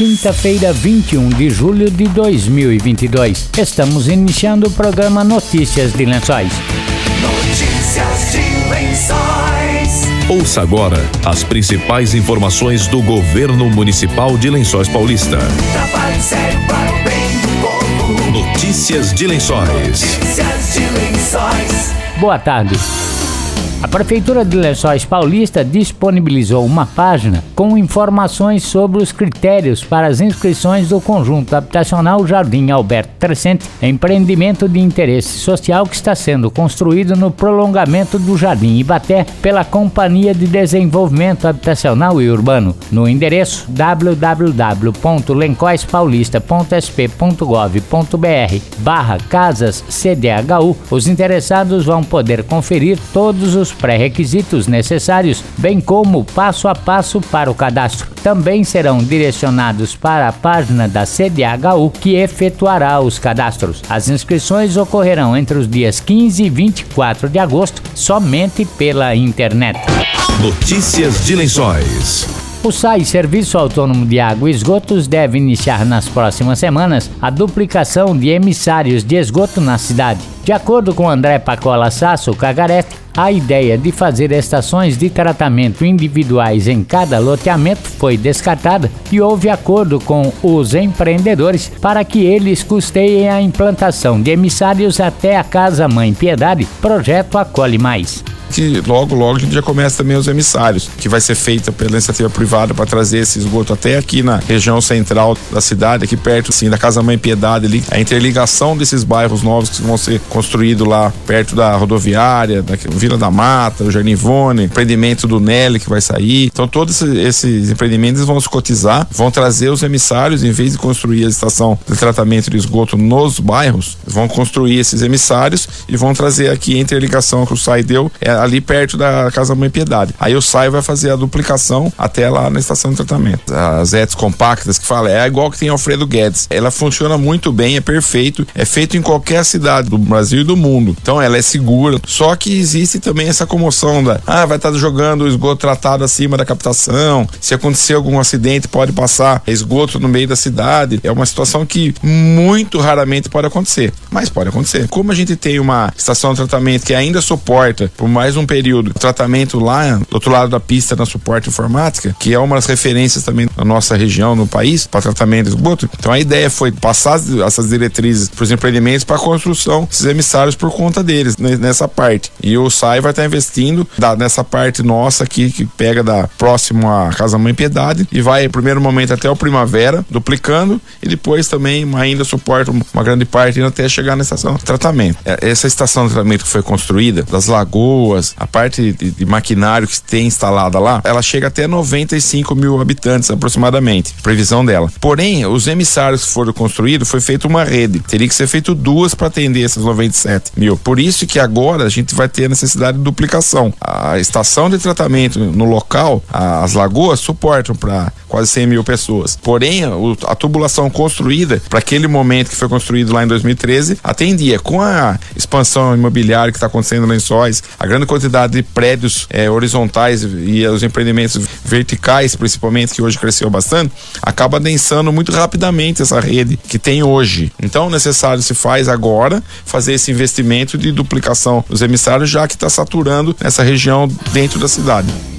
quinta-feira, 21 de julho de 2022. Estamos iniciando o programa Notícias de Lençóis. Notícias de Lençóis. Ouça agora as principais informações do governo municipal de Lençóis Paulista. Trabalho sério para o bem do povo. Notícias de Lençóis. Notícias de Lençóis. Boa tarde. A Prefeitura de Lençóis Paulista disponibilizou uma página com informações sobre os critérios para as inscrições do conjunto habitacional Jardim Alberto Crescente, empreendimento de interesse social que está sendo construído no prolongamento do Jardim Ibaté pela Companhia de Desenvolvimento Habitacional e Urbano, no endereço www.lencoispaulista.sp.gov.br barra casas CDHU. Os interessados vão poder conferir todos os pré-requisitos necessários, bem como passo a passo para o cadastro. Também serão direcionados para a página da CDHU que efetuará os cadastros. As inscrições ocorrerão entre os dias 15 e 24 de agosto, somente pela internet. Notícias de Lençóis. O SAI, Serviço Autônomo de Água e Esgotos, deve iniciar nas próximas semanas a duplicação de emissários de esgoto na cidade. De acordo com André Pacola Sasso Cagarete, a ideia de fazer estações de tratamento individuais em cada loteamento foi descartada e houve acordo com os empreendedores para que eles custeiem a implantação de emissários até a Casa Mãe Piedade, projeto Acolhe Mais que logo, logo a gente já começa também os emissários, que vai ser feita pela iniciativa privada para trazer esse esgoto até aqui na região central da cidade, aqui perto assim, da Casa Mãe Piedade ali, a interligação desses bairros novos que vão ser construídos lá perto da rodoviária, da Vila da Mata, o Jardim Ivone, empreendimento do Nelly que vai sair. Então todos esses empreendimentos vão se cotizar, vão trazer os emissários, em vez de construir a estação de tratamento de esgoto nos bairros, vão construir esses emissários e vão trazer aqui a interligação que o SAI deu, é ali perto da Casa Mãe Piedade. Aí o SAI vai fazer a duplicação até lá na estação de tratamento. As ETs compactas que fala, é igual que tem Alfredo Guedes. Ela funciona muito bem, é perfeito, é feito em qualquer cidade do Brasil e do mundo. Então ela é segura. Só que existe também essa comoção da, ah, vai estar jogando esgoto tratado acima da captação. Se acontecer algum acidente, pode passar esgoto no meio da cidade. É uma situação que muito raramente pode acontecer, mas pode acontecer. Como a gente tem uma estação de tratamento que ainda suporta por mais mais um período. tratamento lá do outro lado da pista na suporte informática, que é uma das referências também na nossa região, no país, para tratamento de esgoto. Então a ideia foi passar essas diretrizes para os empreendimentos para a construção desses emissários por conta deles, nessa parte. E o SAI vai estar tá investindo nessa parte nossa aqui, que pega da próximo à Casa Mãe Piedade e vai, primeiro momento, até o Primavera, duplicando, e depois também ainda suporta uma grande parte até chegar na estação de tratamento. É, essa estação de tratamento que foi construída, das lagoas, a parte de, de, maquinário que tem instalada lá, ela chega até 95 mil habitantes aproximadamente, previsão dela. Porém, os emissários que foram construídos, foi feita uma rede. Teria que ser feito duas para atender esses 97 mil. Por isso que agora a gente vai ter a necessidade de duplicação. A estação de tratamento no local, as lagoas suportam para quase 100 mil pessoas. Porém, a, a tubulação construída para aquele momento que foi construído lá em 2013 atendia. Com a expansão imobiliária que está acontecendo em Lençóis, a grande quantidade de prédios é, horizontais e os empreendimentos verticais, principalmente, que hoje cresceu bastante, acaba densando muito rapidamente essa rede que tem hoje. Então, necessário se faz agora fazer esse investimento de duplicação dos emissários, já que está saturando essa região dentro da cidade.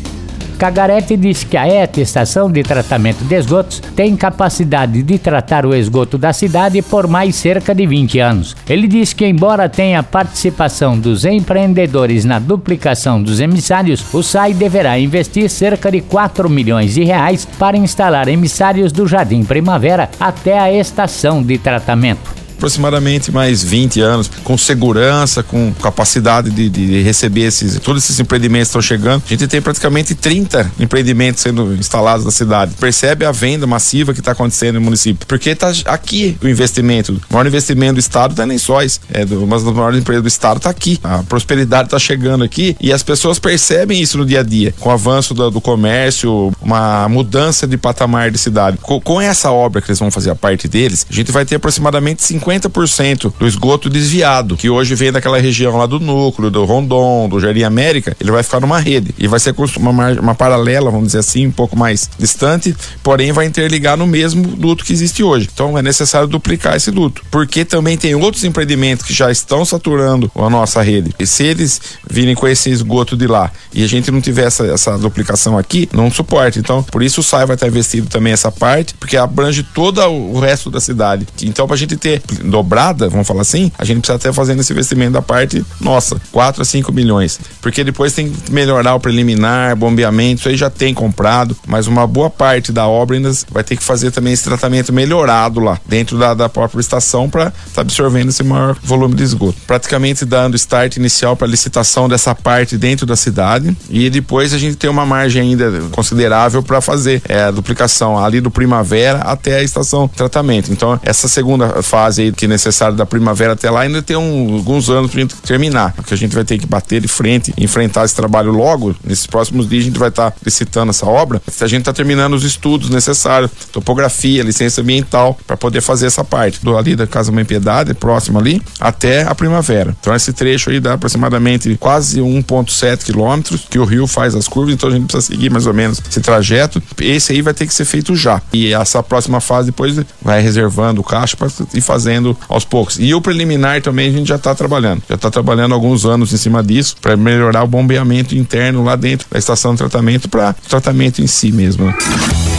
Cagarete diz que a ETA, Estação de Tratamento de Esgotos, tem capacidade de tratar o esgoto da cidade por mais cerca de 20 anos. Ele diz que, embora tenha participação dos empreendedores na duplicação dos emissários, o SAI deverá investir cerca de 4 milhões de reais para instalar emissários do Jardim Primavera até a estação de tratamento aproximadamente mais 20 anos, com segurança, com capacidade de, de receber esses, todos esses empreendimentos estão chegando. A gente tem praticamente 30 empreendimentos sendo instalados na cidade. Percebe a venda massiva que está acontecendo no município. Porque está aqui o investimento. O maior investimento do estado está em Lençóis. É do, uma das maiores empresas do estado está aqui. A prosperidade está chegando aqui e as pessoas percebem isso no dia a dia. Com o avanço do, do comércio, uma mudança de patamar de cidade. Com, com essa obra que eles vão fazer a parte deles, a gente vai ter aproximadamente 50 50% do esgoto desviado, que hoje vem daquela região lá do núcleo, do Rondon, do Jardim América, ele vai ficar numa rede e vai ser uma, uma paralela, vamos dizer assim, um pouco mais distante, porém vai interligar no mesmo duto que existe hoje. Então é necessário duplicar esse duto, porque também tem outros empreendimentos que já estão saturando a nossa rede. E se eles virem com esse esgoto de lá e a gente não tiver essa, essa duplicação aqui, não suporta. Então, por isso o SAI vai estar investido também essa parte, porque abrange todo o resto da cidade. Então, para a gente ter dobrada, vamos falar assim, a gente precisa estar fazendo esse investimento da parte nossa, 4 a 5 milhões. Porque depois tem que melhorar o preliminar, bombeamento, isso aí já tem comprado, mas uma boa parte da obra ainda vai ter que fazer também esse tratamento melhorado lá, dentro da, da própria estação, para estar tá absorvendo esse maior volume de esgoto. Praticamente dando start inicial para licitação dessa parte dentro da cidade e depois a gente tem uma margem ainda considerável para fazer é, a duplicação ali do primavera até a estação tratamento. Então, essa segunda fase aí que é necessária da primavera até lá ainda tem um, alguns anos para gente terminar, porque a gente vai ter que bater de frente, enfrentar esse trabalho logo. Nesses próximos dias a gente vai estar tá licitando essa obra. A gente está terminando os estudos necessários, topografia, licença ambiental, para poder fazer essa parte do ali da Casa Mãe Piedade, próximo ali, até a primavera. Então, esse trecho aí dá aproximadamente quase 1,7 quilômetros que o rio faz as curvas, então a gente precisa seguir mais ou menos esse trajeto. Esse aí vai ter que ser feito já. E essa próxima fase depois vai reservando o caixa para ir fazendo aos poucos. E o preliminar também a gente já está trabalhando. Já está trabalhando alguns anos em cima disso para melhorar o bombeamento interno lá dentro da estação de tratamento para tratamento em si mesmo. Né?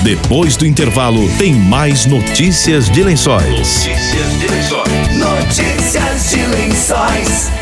Depois do intervalo tem mais notícias de lençóis. Notícias de lençóis. Notícias de lençóis.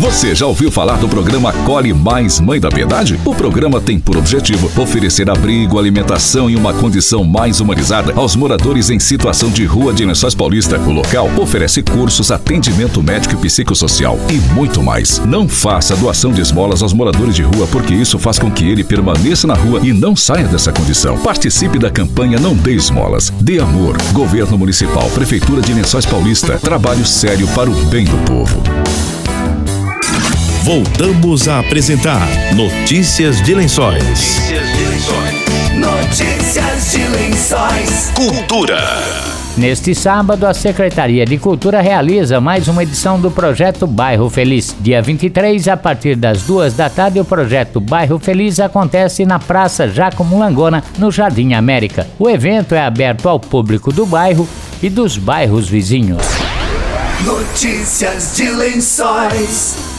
Você já ouviu falar do programa Cole Mais Mãe da Piedade? O programa tem por objetivo oferecer abrigo, alimentação e uma condição mais humanizada aos moradores em situação de rua de Lençóis Paulista. O local oferece cursos, atendimento médico e psicossocial e muito mais. Não faça doação de esmolas aos moradores de rua, porque isso faz com que ele permaneça na rua e não saia dessa condição. Participe da campanha Não Dê Esmolas. Dê amor. Governo Municipal, Prefeitura de Lençóis Paulista. Trabalho sério para o bem do povo. Voltamos a apresentar Notícias de Lençóis. Notícias de Lençóis. Notícias de Lençóis. Cultura. Neste sábado, a Secretaria de Cultura realiza mais uma edição do projeto Bairro Feliz. Dia 23, a partir das duas da tarde, o projeto Bairro Feliz acontece na Praça Jacomo Langona, no Jardim América. O evento é aberto ao público do bairro e dos bairros vizinhos. Notícias de Lençóis.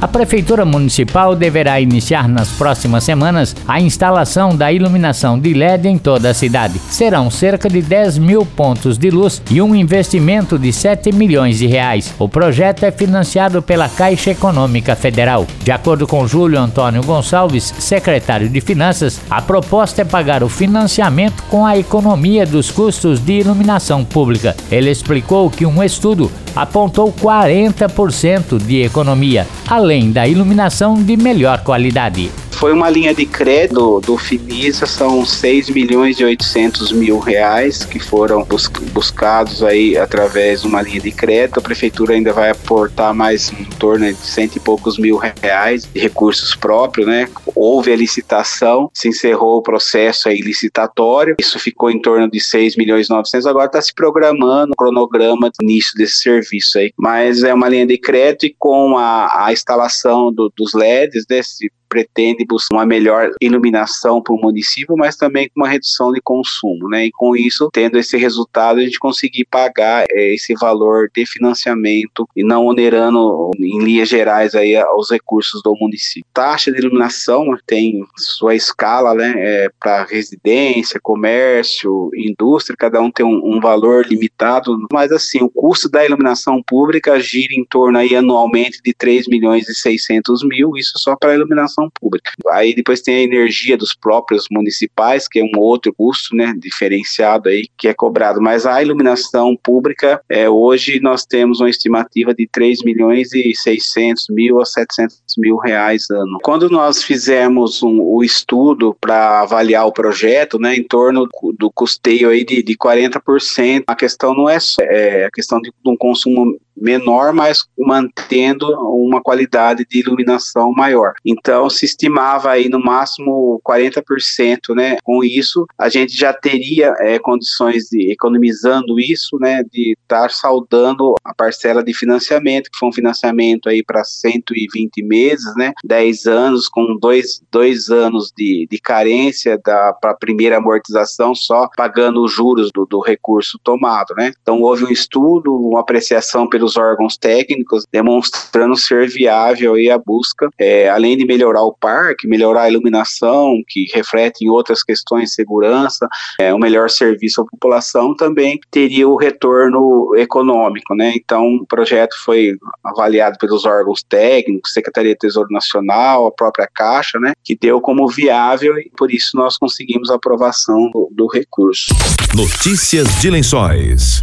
A Prefeitura Municipal deverá iniciar nas próximas semanas a instalação da iluminação de LED em toda a cidade. Serão cerca de 10 mil pontos de luz e um investimento de 7 milhões de reais. O projeto é financiado pela Caixa Econômica Federal. De acordo com Júlio Antônio Gonçalves, secretário de Finanças, a proposta é pagar o financiamento com a economia dos custos de iluminação pública. Ele explicou que um estudo apontou 40% de economia, além da iluminação de melhor qualidade. Foi uma linha de crédito do Finisa, são 6 milhões e 800 mil reais que foram bus buscados aí através de uma linha de crédito. A prefeitura ainda vai aportar mais em torno de cento e poucos mil reais de recursos próprios, né? Houve a licitação, se encerrou o processo aí licitatório, isso ficou em torno de 6 milhões e 900, agora está se programando o cronograma do início desse serviço aí. Mas é uma linha de crédito e com a, a instalação do, dos LEDs, desse pretende buscar uma melhor iluminação para o município, mas também com uma redução de consumo, né? E com isso, tendo esse resultado, a gente conseguir pagar é, esse valor de financiamento e não onerando em linhas gerais aí os recursos do município. Taxa de iluminação tem sua escala, né? É, para residência, comércio, indústria, cada um tem um, um valor limitado, mas assim, o custo da iluminação pública gira em torno aí anualmente de 3 milhões e 600 mil, isso só para iluminação iluminação pública. Aí depois tem a energia dos próprios municipais, que é um outro custo, né, diferenciado aí, que é cobrado. Mas a iluminação pública, é, hoje nós temos uma estimativa de 3 milhões e 600 mil a 700 mil reais ano. Quando nós fizemos um, o estudo para avaliar o projeto, né, em torno do custeio aí de, de 40%. A questão não é, só, é a questão de um consumo menor, mas mantendo uma qualidade de iluminação maior. Então, se estimava aí no máximo 40%, né? Com isso, a gente já teria é, condições de, economizando isso, né, de estar saudando a parcela de financiamento, que foi um financiamento aí para 120 meses, né? 10 anos, com dois, dois anos de, de carência para a primeira amortização, só pagando os juros do, do recurso tomado, né? Então, houve um estudo, uma apreciação pelos os órgãos técnicos, demonstrando ser viável aí a busca, é, além de melhorar o parque, melhorar a iluminação, que reflete em outras questões de segurança, é, um melhor serviço à população, também teria o retorno econômico, né? Então, o projeto foi avaliado pelos órgãos técnicos, Secretaria de Tesouro Nacional, a própria Caixa, né? Que deu como viável e por isso nós conseguimos a aprovação do, do recurso. Notícias de Lençóis.